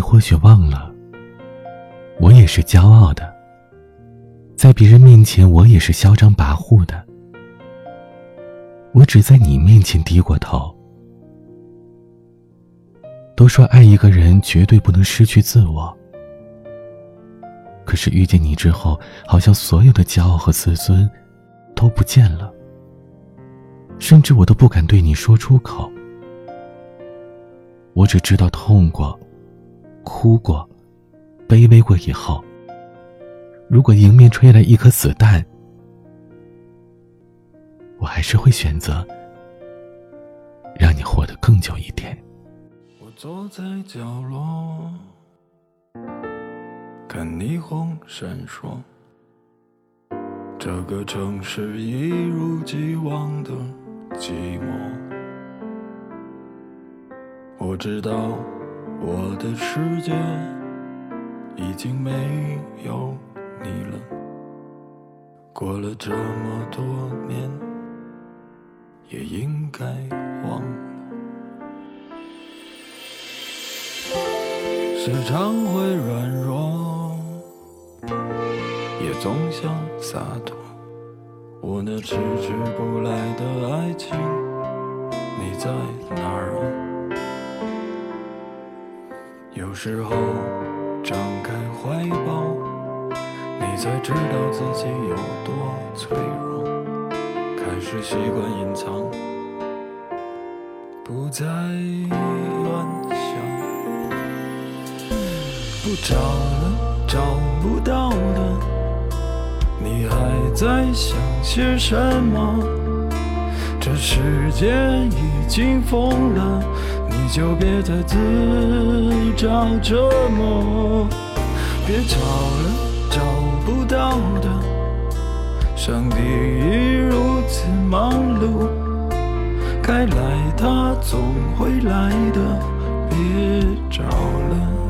你或许忘了，我也是骄傲的，在别人面前我也是嚣张跋扈的。我只在你面前低过头。都说爱一个人绝对不能失去自我，可是遇见你之后，好像所有的骄傲和自尊都不见了，甚至我都不敢对你说出口。我只知道痛过、哭过、卑微过以后，如果迎面吹来一颗子弹。我还是会选择让你活得更久一点。我坐在角落，看霓虹闪烁，这个城市一如既往的寂寞。我知道我的世界已经没有你了，过了这么多年。也应该忘了，时常会软弱，也总想洒脱。我那迟迟不来的爱情，你在哪儿啊？有时候张开怀抱，你才知道自己有多脆弱。开始习惯隐藏，不再乱想，不找了，找不到的，你还在想些什么？这世界已经疯了，你就别再自找折磨，别找了，找不到的。上帝已如此忙碌，该来他总会来的，别找了。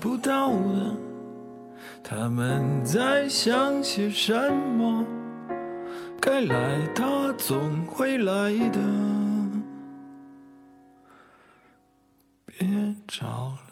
不到了，他们在想些什么？该来他总会来的，别找了。